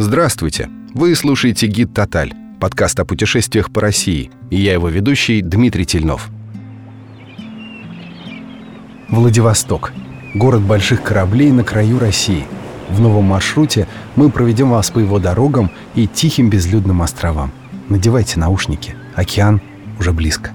Здравствуйте! Вы слушаете «Гид Тоталь» – подкаст о путешествиях по России, и я его ведущий Дмитрий Тельнов. Владивосток – город больших кораблей на краю России. В новом маршруте мы проведем вас по его дорогам и тихим безлюдным островам. Надевайте наушники, океан уже близко.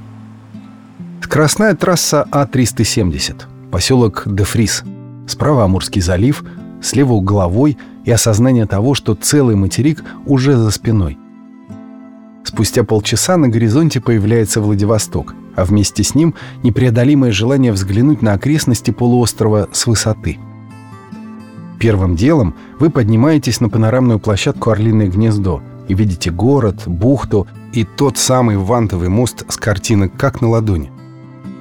Скоростная трасса А-370, поселок Дефрис. Справа Амурский залив, слева угловой – и осознание того, что целый материк уже за спиной. Спустя полчаса на горизонте появляется Владивосток, а вместе с ним непреодолимое желание взглянуть на окрестности полуострова с высоты. Первым делом вы поднимаетесь на панорамную площадку «Орлиное гнездо» и видите город, бухту и тот самый вантовый мост с картины «Как на ладони».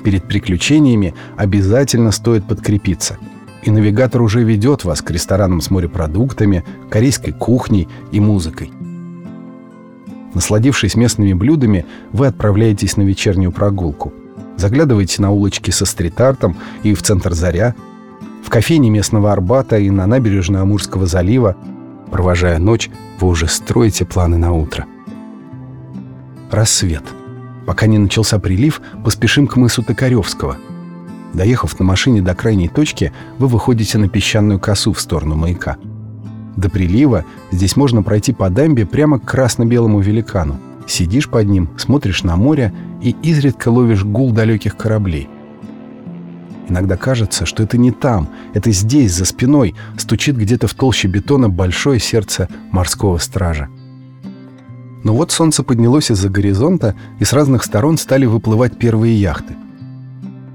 Перед приключениями обязательно стоит подкрепиться – и навигатор уже ведет вас к ресторанам с морепродуктами, корейской кухней и музыкой. Насладившись местными блюдами, вы отправляетесь на вечернюю прогулку. Заглядываете на улочки со стрит-артом и в центр Заря, в кофейне местного Арбата и на набережную Амурского залива. Провожая ночь, вы уже строите планы на утро. Рассвет. Пока не начался прилив, поспешим к мысу Токаревского – Доехав на машине до крайней точки, вы выходите на песчаную косу в сторону маяка. До прилива здесь можно пройти по дамбе прямо к красно-белому великану. Сидишь под ним, смотришь на море и изредка ловишь гул далеких кораблей. Иногда кажется, что это не там, это здесь, за спиной, стучит где-то в толще бетона большое сердце морского стража. Но вот солнце поднялось из-за горизонта, и с разных сторон стали выплывать первые яхты –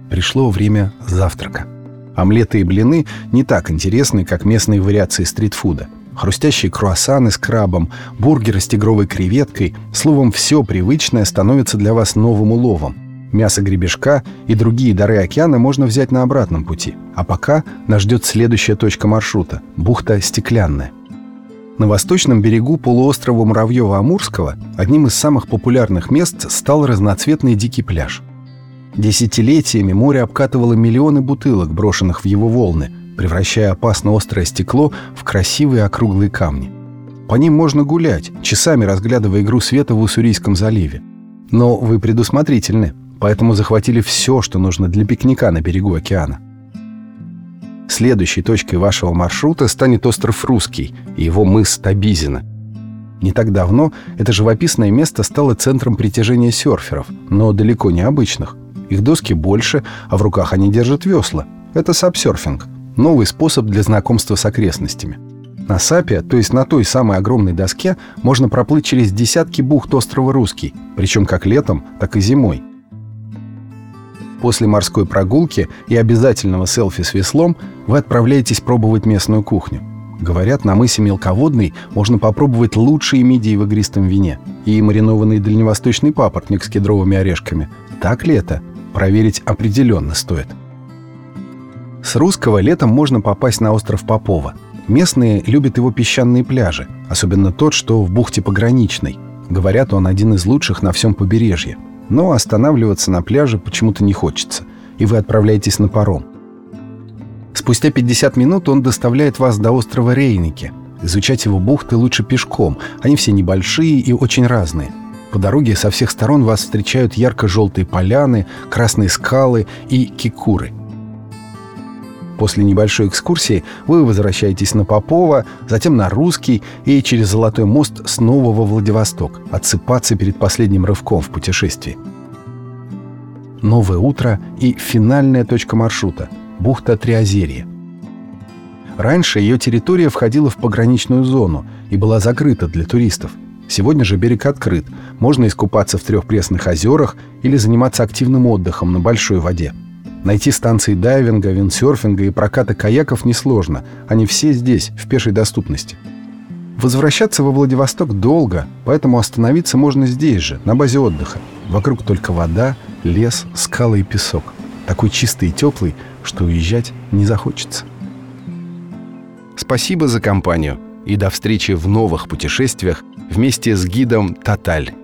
Пришло время завтрака. Омлеты и блины не так интересны, как местные вариации стритфуда. Хрустящие круассаны с крабом, бургеры с тигровой креветкой. Словом, все привычное становится для вас новым уловом. Мясо гребешка и другие дары океана можно взять на обратном пути. А пока нас ждет следующая точка маршрута – бухта Стеклянная. На восточном берегу полуострова Муравьева-Амурского одним из самых популярных мест стал разноцветный дикий пляж. Десятилетиями море обкатывало миллионы бутылок, брошенных в его волны, превращая опасно острое стекло в красивые округлые камни. По ним можно гулять, часами разглядывая игру света в Уссурийском заливе. Но вы предусмотрительны, поэтому захватили все, что нужно для пикника на берегу океана. Следующей точкой вашего маршрута станет остров Русский и его мыс Табизина. Не так давно это живописное место стало центром притяжения серферов, но далеко не обычных – их доски больше, а в руках они держат весла. Это сапсерфинг. Новый способ для знакомства с окрестностями. На сапе, то есть на той самой огромной доске, можно проплыть через десятки бухт острова Русский, причем как летом, так и зимой. После морской прогулки и обязательного селфи с веслом вы отправляетесь пробовать местную кухню. Говорят, на мысе Мелководный можно попробовать лучшие мидии в игристом вине и маринованный дальневосточный папоротник с кедровыми орешками. Так ли это? Проверить определенно стоит. С русского летом можно попасть на остров Попова. Местные любят его песчаные пляжи, особенно тот, что в бухте Пограничной. Говорят, он один из лучших на всем побережье. Но останавливаться на пляже почему-то не хочется, и вы отправляетесь на паром. Спустя 50 минут он доставляет вас до острова Рейники. Изучать его бухты лучше пешком, они все небольшие и очень разные – по дороге со всех сторон вас встречают ярко-желтые поляны, красные скалы и кикуры. После небольшой экскурсии вы возвращаетесь на Попова, затем на Русский и через Золотой мост снова во Владивосток, отсыпаться перед последним рывком в путешествии. Новое утро и финальная точка маршрута – бухта Триозерье. Раньше ее территория входила в пограничную зону и была закрыта для туристов – Сегодня же берег открыт. Можно искупаться в трех пресных озерах или заниматься активным отдыхом на большой воде. Найти станции дайвинга, виндсерфинга и проката каяков несложно. Они все здесь, в пешей доступности. Возвращаться во Владивосток долго, поэтому остановиться можно здесь же, на базе отдыха. Вокруг только вода, лес, скалы и песок. Такой чистый и теплый, что уезжать не захочется. Спасибо за компанию и до встречи в новых путешествиях вместе с гидом «Тоталь».